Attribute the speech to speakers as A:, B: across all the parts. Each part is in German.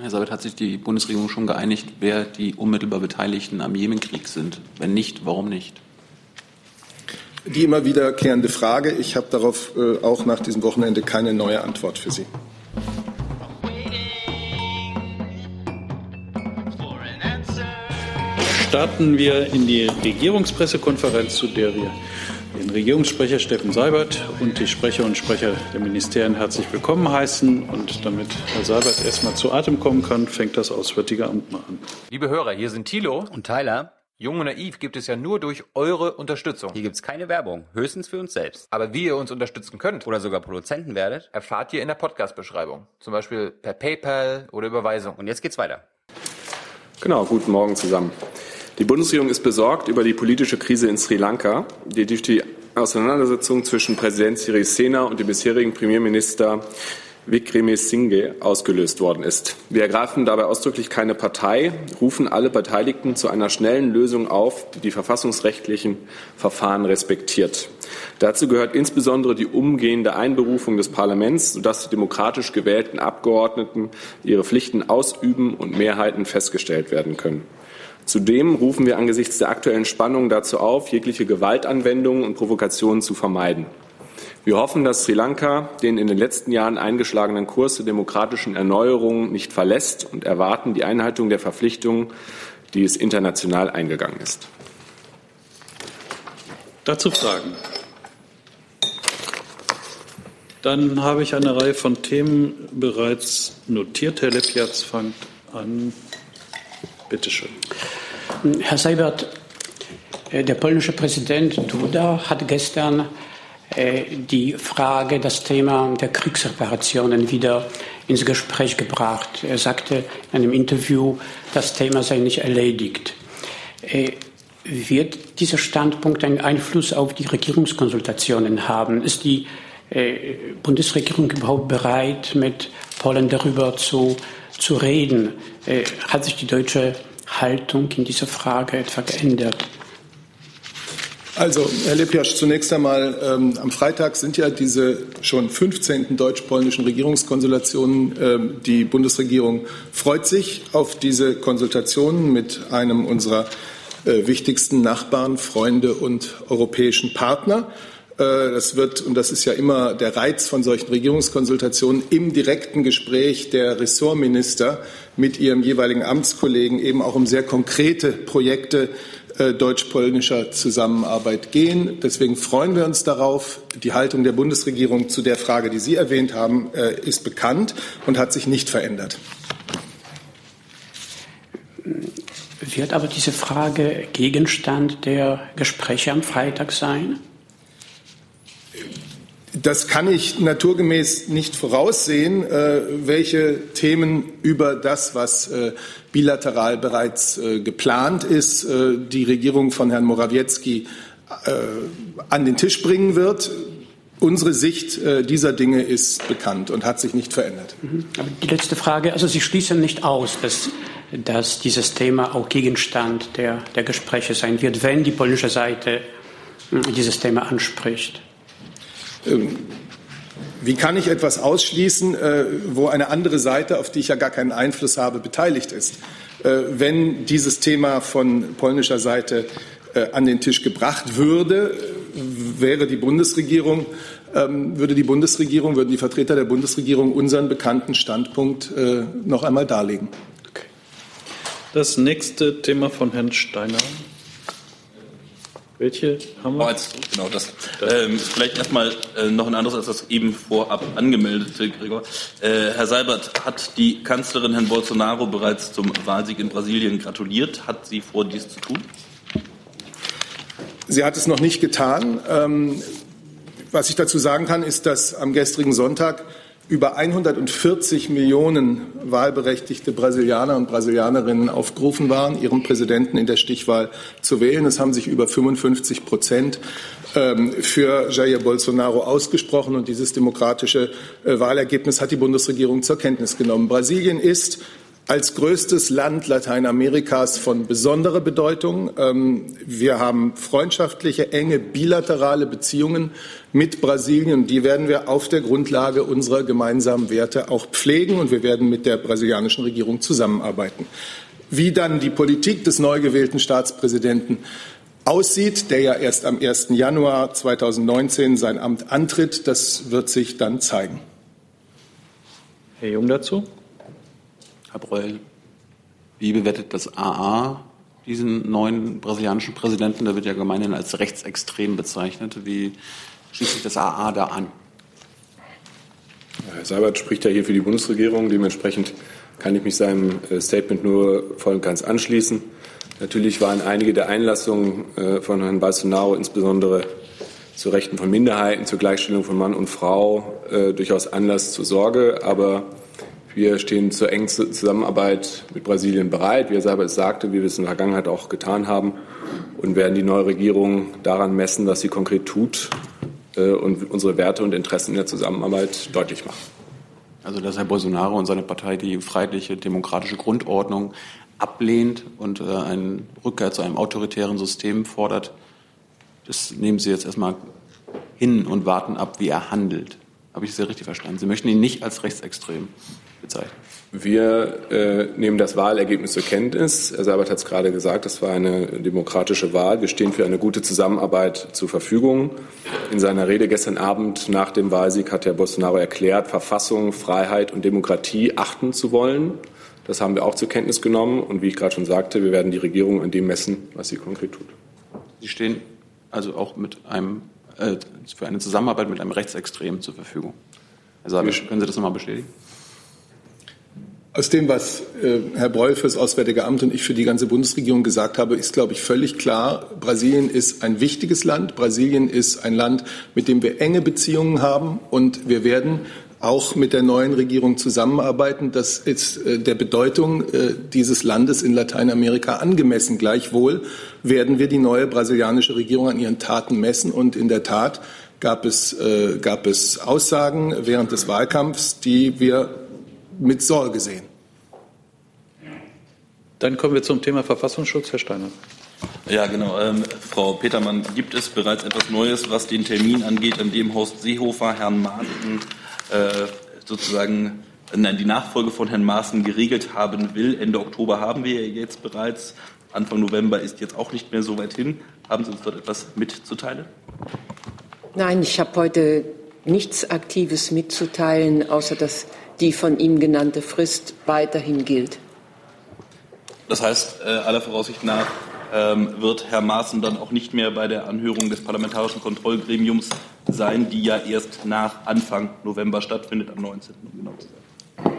A: Herr Sabat, hat sich die Bundesregierung schon geeinigt, wer die unmittelbar Beteiligten am Jemenkrieg sind? Wenn nicht, warum nicht?
B: Die immer wiederkehrende Frage. Ich habe darauf äh, auch nach diesem Wochenende keine neue Antwort für Sie.
C: Starten wir in die Regierungspressekonferenz, zu der wir den Regierungssprecher Steffen Seibert und die Sprecher und Sprecher der Ministerien herzlich willkommen heißen. Und damit Herr Seibert erstmal zu Atem kommen kann, fängt das Auswärtige Amt mal an.
D: Liebe Hörer, hier sind Thilo
E: und Tyler.
D: Jung und naiv gibt es ja nur durch eure Unterstützung.
E: Hier gibt es keine Werbung, höchstens für uns selbst.
D: Aber wie ihr uns unterstützen könnt
E: oder sogar Produzenten werdet,
D: erfahrt ihr in der Podcast-Beschreibung. Zum Beispiel per PayPal oder Überweisung.
E: Und jetzt geht's weiter.
F: Genau, guten Morgen zusammen. Die Bundesregierung ist besorgt über die politische Krise in Sri Lanka, die durch die Auseinandersetzung zwischen Präsident Sirisena und dem bisherigen Premierminister Wickremesinghe ausgelöst worden ist. Wir ergreifen dabei ausdrücklich keine Partei, rufen alle Beteiligten zu einer schnellen Lösung auf, die die verfassungsrechtlichen Verfahren respektiert. Dazu gehört insbesondere die umgehende Einberufung des Parlaments, sodass die demokratisch gewählten Abgeordneten ihre Pflichten ausüben und Mehrheiten festgestellt werden können. Zudem rufen wir angesichts der aktuellen Spannungen dazu auf, jegliche Gewaltanwendungen und Provokationen zu vermeiden. Wir hoffen, dass Sri Lanka den in den letzten Jahren eingeschlagenen Kurs der demokratischen Erneuerung nicht verlässt und erwarten die Einhaltung der Verpflichtungen, die es international eingegangen ist.
C: Dazu Fragen. Dann habe ich eine Reihe von Themen bereits notiert. Herr Lepjatz fängt an. Bitte schön.
G: Herr Seibert, äh, der polnische Präsident Duda hat gestern äh, die Frage, das Thema der Kriegsreparationen wieder ins Gespräch gebracht. Er sagte in einem Interview, das Thema sei nicht erledigt. Äh, wird dieser Standpunkt einen Einfluss auf die Regierungskonsultationen haben? Ist die Bundesregierung überhaupt bereit, mit Polen darüber zu, zu reden? Hat sich die deutsche Haltung in dieser Frage etwa geändert?
B: Also, Herr Lepjasch, zunächst einmal, ähm, am Freitag sind ja diese schon 15. deutsch-polnischen Regierungskonsultationen. Ähm, die Bundesregierung freut sich auf diese Konsultationen mit einem unserer äh, wichtigsten Nachbarn, Freunde und europäischen Partner. Äh, das wird, und das ist ja immer der Reiz von solchen Regierungskonsultationen, im direkten Gespräch der Ressortminister mit ihrem jeweiligen Amtskollegen eben auch um sehr konkrete Projekte äh, deutsch-polnischer Zusammenarbeit gehen. Deswegen freuen wir uns darauf. Die Haltung der Bundesregierung zu der Frage, die Sie erwähnt haben, äh, ist bekannt und hat sich nicht verändert.
G: Wird aber diese Frage Gegenstand der Gespräche am Freitag sein?
B: Das kann ich naturgemäß nicht voraussehen, äh, welche Themen über das, was äh, bilateral bereits äh, geplant ist, die Regierung von Herrn Morawiecki an den Tisch bringen wird. Unsere Sicht dieser Dinge ist bekannt und hat sich nicht verändert.
G: Mhm. Aber die letzte Frage, also Sie schließen nicht aus, dass, dass dieses Thema auch Gegenstand der, der Gespräche sein wird, wenn die polnische Seite dieses Thema anspricht.
B: Ähm, wie kann ich etwas ausschließen, äh, wo eine andere Seite, auf die ich ja gar keinen Einfluss habe, beteiligt ist? Äh, wenn dieses Thema von polnischer Seite äh, an den Tisch gebracht würde, wäre die Bundesregierung, ähm, würde die Bundesregierung, würden die Vertreter der Bundesregierung unseren bekannten Standpunkt noch einmal darlegen.
C: Das nächste Thema von Herrn Steiner. Welche haben wir?
H: Oh, jetzt, genau das. Ähm, vielleicht erstmal äh, noch ein anderes als das eben vorab angemeldete, Gregor. Äh, Herr Seibert, hat die Kanzlerin Herrn Bolsonaro bereits zum Wahlsieg in Brasilien gratuliert? Hat sie vor, dies zu tun?
B: Sie hat es noch nicht getan. Ähm, was ich dazu sagen kann, ist, dass am gestrigen Sonntag über 140 Millionen wahlberechtigte Brasilianer und Brasilianerinnen aufgerufen waren, ihren Präsidenten in der Stichwahl zu wählen. Es haben sich über 55 Prozent ähm, für Jair Bolsonaro ausgesprochen und dieses demokratische äh, Wahlergebnis hat die Bundesregierung zur Kenntnis genommen. Brasilien ist als größtes Land Lateinamerikas von besonderer Bedeutung. Ähm, wir haben freundschaftliche, enge bilaterale Beziehungen mit Brasilien. Die werden wir auf der Grundlage unserer gemeinsamen Werte auch pflegen und wir werden mit der brasilianischen Regierung zusammenarbeiten. Wie dann die Politik des neu gewählten Staatspräsidenten aussieht, der ja erst am 1. Januar 2019 sein Amt antritt, das wird sich dann zeigen.
C: Herr Jung dazu.
A: Herr Breul, wie bewertet das AA diesen neuen brasilianischen Präsidenten? Der wird ja gemeinhin als rechtsextrem bezeichnet. Wie schließt sich das AA da an?
F: Herr Seibert spricht ja hier für die Bundesregierung. Dementsprechend kann ich mich seinem äh, Statement nur voll und ganz anschließen. Natürlich waren einige der Einlassungen äh, von Herrn Bolsonaro, insbesondere zu Rechten von Minderheiten, zur Gleichstellung von Mann und Frau, äh, durchaus Anlass zur Sorge. Aber wir stehen zur engen Zusammenarbeit mit Brasilien bereit, wie er selber es sagte, wie wir es in der Vergangenheit auch getan haben, und werden die neue Regierung daran messen, was sie konkret tut äh, und unsere Werte und Interessen in der Zusammenarbeit deutlich machen.
A: Also, dass Herr Bolsonaro und seine Partei die freiheitliche demokratische Grundordnung ablehnt und äh, eine Rückkehr zu einem autoritären System fordert, das nehmen Sie jetzt erstmal hin und warten ab, wie er handelt. Habe ich sehr richtig verstanden? Sie möchten ihn nicht als rechtsextrem bezeichnen.
F: Wir äh, nehmen das Wahlergebnis zur Kenntnis. Herr Seibert hat es gerade gesagt, das war eine demokratische Wahl. Wir stehen für eine gute Zusammenarbeit zur Verfügung. In seiner Rede gestern Abend nach dem Wahlsieg hat Herr Bolsonaro erklärt, Verfassung, Freiheit und Demokratie achten zu wollen. Das haben wir auch zur Kenntnis genommen. Und wie ich gerade schon sagte, wir werden die Regierung an dem messen, was sie konkret tut.
A: Sie stehen also auch mit einem, äh, für eine Zusammenarbeit mit einem Rechtsextremen zur Verfügung. Herr Sabe, können Sie das nochmal bestätigen?
B: Aus dem, was äh, Herr Breul für das Auswärtige Amt und ich für die ganze Bundesregierung gesagt habe, ist, glaube ich, völlig klar, Brasilien ist ein wichtiges Land. Brasilien ist ein Land, mit dem wir enge Beziehungen haben. Und wir werden auch mit der neuen Regierung zusammenarbeiten. Das ist äh, der Bedeutung äh, dieses Landes in Lateinamerika angemessen. Gleichwohl werden wir die neue brasilianische Regierung an ihren Taten messen. Und in der Tat gab es, äh, gab es Aussagen während des Wahlkampfs, die wir mit Sorge sehen.
C: Dann kommen wir zum Thema Verfassungsschutz, Herr Steiner.
H: Ja, genau. Ähm, Frau Petermann, gibt es bereits etwas Neues, was den Termin angeht, an dem Horst Seehofer Herrn Maaßen äh, sozusagen nein, die Nachfolge von Herrn Maaßen geregelt haben will. Ende Oktober haben wir ja jetzt bereits. Anfang November ist jetzt auch nicht mehr so weit hin. Haben Sie uns dort etwas mitzuteilen?
I: Nein, ich habe heute nichts Aktives mitzuteilen, außer dass die von ihm genannte Frist weiterhin gilt.
H: Das heißt, äh, aller Voraussicht nach ähm, wird Herr Maaßen dann auch nicht mehr bei der Anhörung des Parlamentarischen Kontrollgremiums sein, die ja erst nach Anfang November stattfindet, am 19. Um genau zu sein.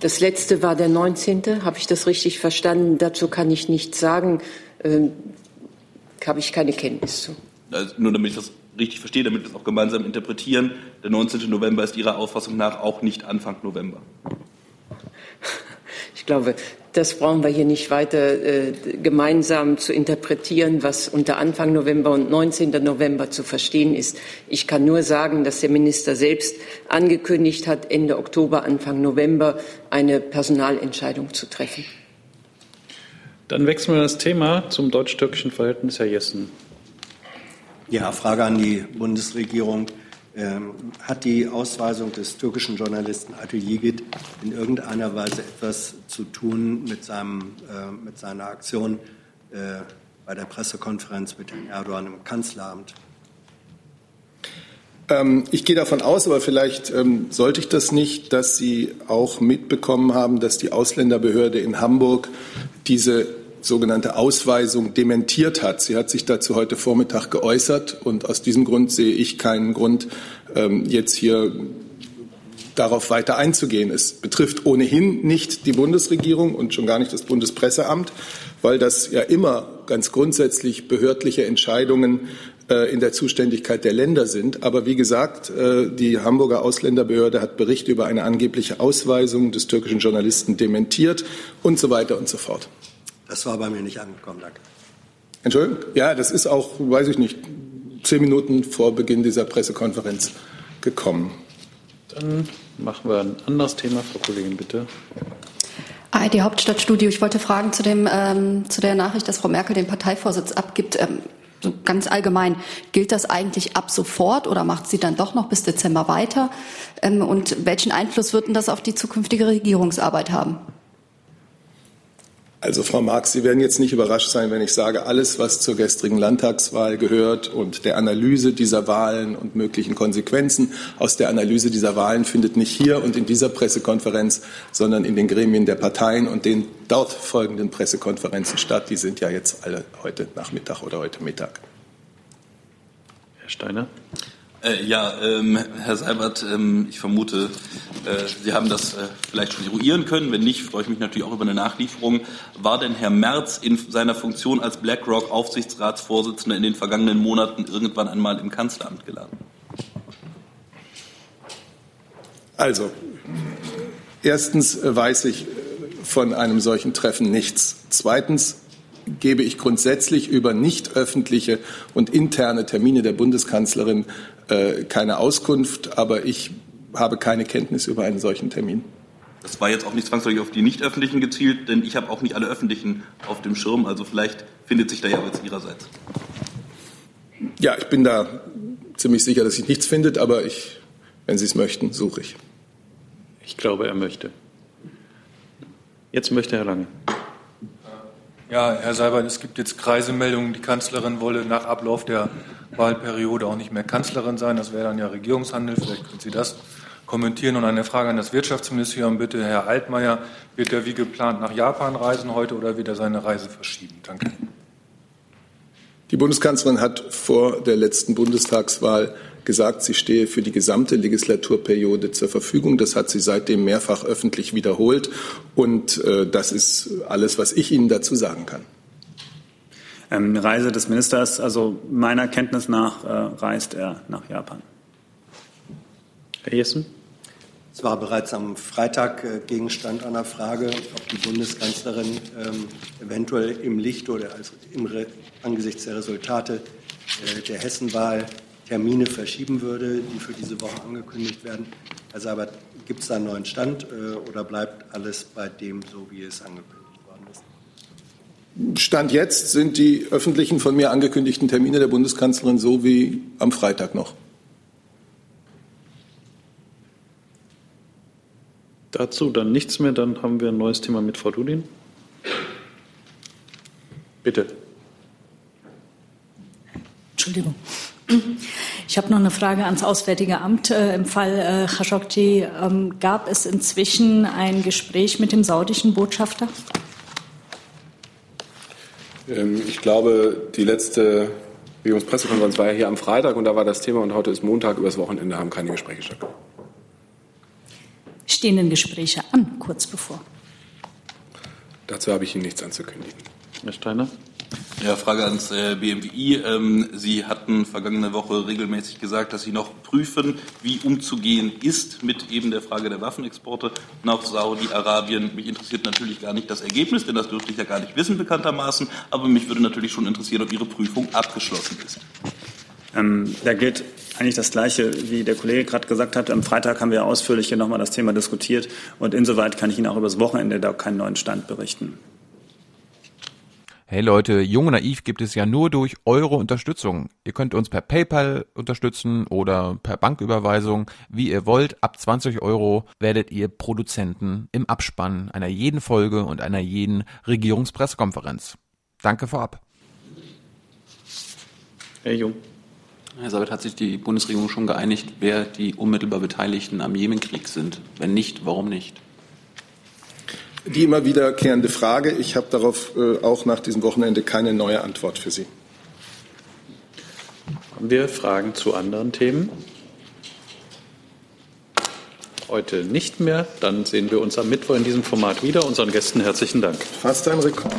I: Das letzte war der 19. Habe ich das richtig verstanden? Dazu kann ich nichts sagen. Ähm, habe ich keine Kenntnis zu.
H: Also nur damit ich das richtig verstehe, damit wir es auch gemeinsam interpretieren. Der 19. November ist Ihrer Auffassung nach auch nicht Anfang November.
I: Ich glaube, das brauchen wir hier nicht weiter äh, gemeinsam zu interpretieren, was unter Anfang November und 19. November zu verstehen ist. Ich kann nur sagen, dass der Minister selbst angekündigt hat, Ende Oktober, Anfang November eine Personalentscheidung zu treffen.
C: Dann wechseln wir das Thema zum deutsch-türkischen Verhältnis, Herr Jessen.
J: Ja, Frage an die Bundesregierung. Ähm, hat die Ausweisung des türkischen Journalisten Atulligit in irgendeiner Weise etwas zu tun mit, seinem, äh, mit seiner Aktion äh, bei der Pressekonferenz mit Herrn Erdogan im Kanzleramt?
B: Ähm, ich gehe davon aus, aber vielleicht ähm, sollte ich das nicht, dass Sie auch mitbekommen haben, dass die Ausländerbehörde in Hamburg diese sogenannte Ausweisung dementiert hat. Sie hat sich dazu heute Vormittag geäußert und aus diesem Grund sehe ich keinen Grund, ähm, jetzt hier darauf weiter einzugehen. Es betrifft ohnehin nicht die Bundesregierung und schon gar nicht das Bundespresseamt, weil das ja immer ganz grundsätzlich behördliche Entscheidungen äh, in der Zuständigkeit der Länder sind. Aber wie gesagt, äh, die Hamburger Ausländerbehörde hat Berichte über eine angebliche Ausweisung des türkischen Journalisten dementiert und so weiter und so fort.
J: Das war bei mir nicht angekommen, danke.
B: Entschuldigung? Ja, das ist auch, weiß ich nicht, zehn Minuten vor Beginn dieser Pressekonferenz gekommen.
C: Dann machen wir ein anderes Thema. Frau Kollegin, bitte.
K: ARD Hauptstadtstudio. Ich wollte fragen zu, dem, ähm, zu der Nachricht, dass Frau Merkel den Parteivorsitz abgibt. Ähm, so ganz allgemein, gilt das eigentlich ab sofort oder macht sie dann doch noch bis Dezember weiter? Ähm, und welchen Einfluss wird denn das auf die zukünftige Regierungsarbeit haben?
B: Also Frau Marx, Sie werden jetzt nicht überrascht sein, wenn ich sage, alles, was zur gestrigen Landtagswahl gehört und der Analyse dieser Wahlen und möglichen Konsequenzen aus der Analyse dieser Wahlen findet nicht hier und in dieser Pressekonferenz, sondern in den Gremien der Parteien und den dort folgenden Pressekonferenzen statt. Die sind ja jetzt alle heute Nachmittag oder heute Mittag.
C: Herr Steiner.
H: Äh, ja, ähm, Herr Seibert, ähm, ich vermute, äh, Sie haben das äh, vielleicht schon eruieren können. Wenn nicht, freue ich mich natürlich auch über eine Nachlieferung. War denn Herr Merz in seiner Funktion als BlackRock Aufsichtsratsvorsitzender in den vergangenen Monaten irgendwann einmal im Kanzleramt geladen?
B: Also, erstens weiß ich von einem solchen Treffen nichts. Zweitens gebe ich grundsätzlich über nicht öffentliche und interne Termine der Bundeskanzlerin äh, keine Auskunft, aber ich habe keine Kenntnis über einen solchen Termin.
H: Das war jetzt auch nicht zwangsläufig auf die nicht öffentlichen gezielt, denn ich habe auch nicht alle öffentlichen auf dem Schirm. Also vielleicht findet sich da ja was Ihrerseits.
B: Ja, ich bin da ziemlich sicher, dass sich nichts findet, aber ich, wenn Sie es möchten, suche ich.
C: Ich glaube, er möchte. Jetzt möchte Herr Lange.
L: Ja, Herr Seibert, es gibt jetzt Kreisemeldungen, die Kanzlerin wolle nach Ablauf der Wahlperiode auch nicht mehr Kanzlerin sein. Das wäre dann ja Regierungshandel. Vielleicht können Sie das kommentieren. Und eine Frage an das Wirtschaftsministerium bitte. Herr Altmaier, wird er wie geplant nach Japan reisen heute oder wird er seine Reise verschieben? Danke.
B: Die Bundeskanzlerin hat vor der letzten Bundestagswahl gesagt, sie stehe für die gesamte Legislaturperiode zur Verfügung. Das hat sie seitdem mehrfach öffentlich wiederholt. Und äh, das ist alles, was ich Ihnen dazu sagen kann.
M: Ähm, Reise des Ministers, also meiner Kenntnis nach äh, reist er nach Japan.
C: Herr Jessen?
J: Es war bereits am Freitag äh, Gegenstand einer Frage, ob die Bundeskanzlerin ähm, eventuell im Licht oder als im Re angesichts der Resultate äh, der Hessenwahl Termine verschieben würde, die für diese Woche angekündigt werden. Herr Seibert, gibt es da einen neuen Stand äh, oder bleibt alles bei dem so, wie es angekündigt worden ist?
B: Stand jetzt sind die öffentlichen von mir angekündigten Termine der Bundeskanzlerin so wie am Freitag noch.
C: Dazu dann nichts mehr. Dann haben wir ein neues Thema mit Frau Dudin. Bitte.
N: Entschuldigung. Ich habe noch eine Frage ans Auswärtige Amt. Äh, Im Fall äh, Khashoggi ähm, gab es inzwischen ein Gespräch mit dem saudischen Botschafter?
F: Ähm, ich glaube, die letzte Regierungspressekonferenz war ja hier am Freitag und da war das Thema und heute ist Montag. Übers Wochenende haben keine Gespräche stattgefunden.
N: Stehen denn Gespräche an, kurz bevor?
F: Dazu habe ich Ihnen nichts anzukündigen.
C: Herr Steiner?
H: Ja, Frage ans äh, BMWI. Ähm, Sie hatten vergangene Woche regelmäßig gesagt, dass Sie noch prüfen, wie umzugehen ist mit eben der Frage der Waffenexporte nach Saudi-Arabien. Mich interessiert natürlich gar nicht das Ergebnis, denn das dürfte ich ja gar nicht wissen, bekanntermaßen. Aber mich würde natürlich schon interessieren, ob Ihre Prüfung abgeschlossen ist.
M: Ähm, da gilt eigentlich das Gleiche, wie der Kollege gerade gesagt hat. Am Freitag haben wir ausführlich hier nochmal das Thema diskutiert. Und insoweit kann ich Ihnen auch übers Wochenende da keinen neuen Stand berichten.
O: Hey Leute, Jung und Naiv gibt es ja nur durch eure Unterstützung. Ihr könnt uns per PayPal unterstützen oder per Banküberweisung, wie ihr wollt. Ab 20 Euro werdet ihr Produzenten im Abspann einer jeden Folge und einer jeden Regierungspressekonferenz. Danke vorab.
C: Herr Jung.
A: Herr Sabit, hat sich die Bundesregierung schon geeinigt, wer die unmittelbar Beteiligten am Jemenkrieg sind? Wenn nicht, warum nicht?
B: Die immer wiederkehrende Frage. Ich habe darauf äh, auch nach diesem Wochenende keine neue Antwort für Sie.
C: Haben wir Fragen zu anderen Themen? Heute nicht mehr. Dann sehen wir uns am Mittwoch in diesem Format wieder. Unseren Gästen herzlichen Dank.
B: Fast ein Rekord.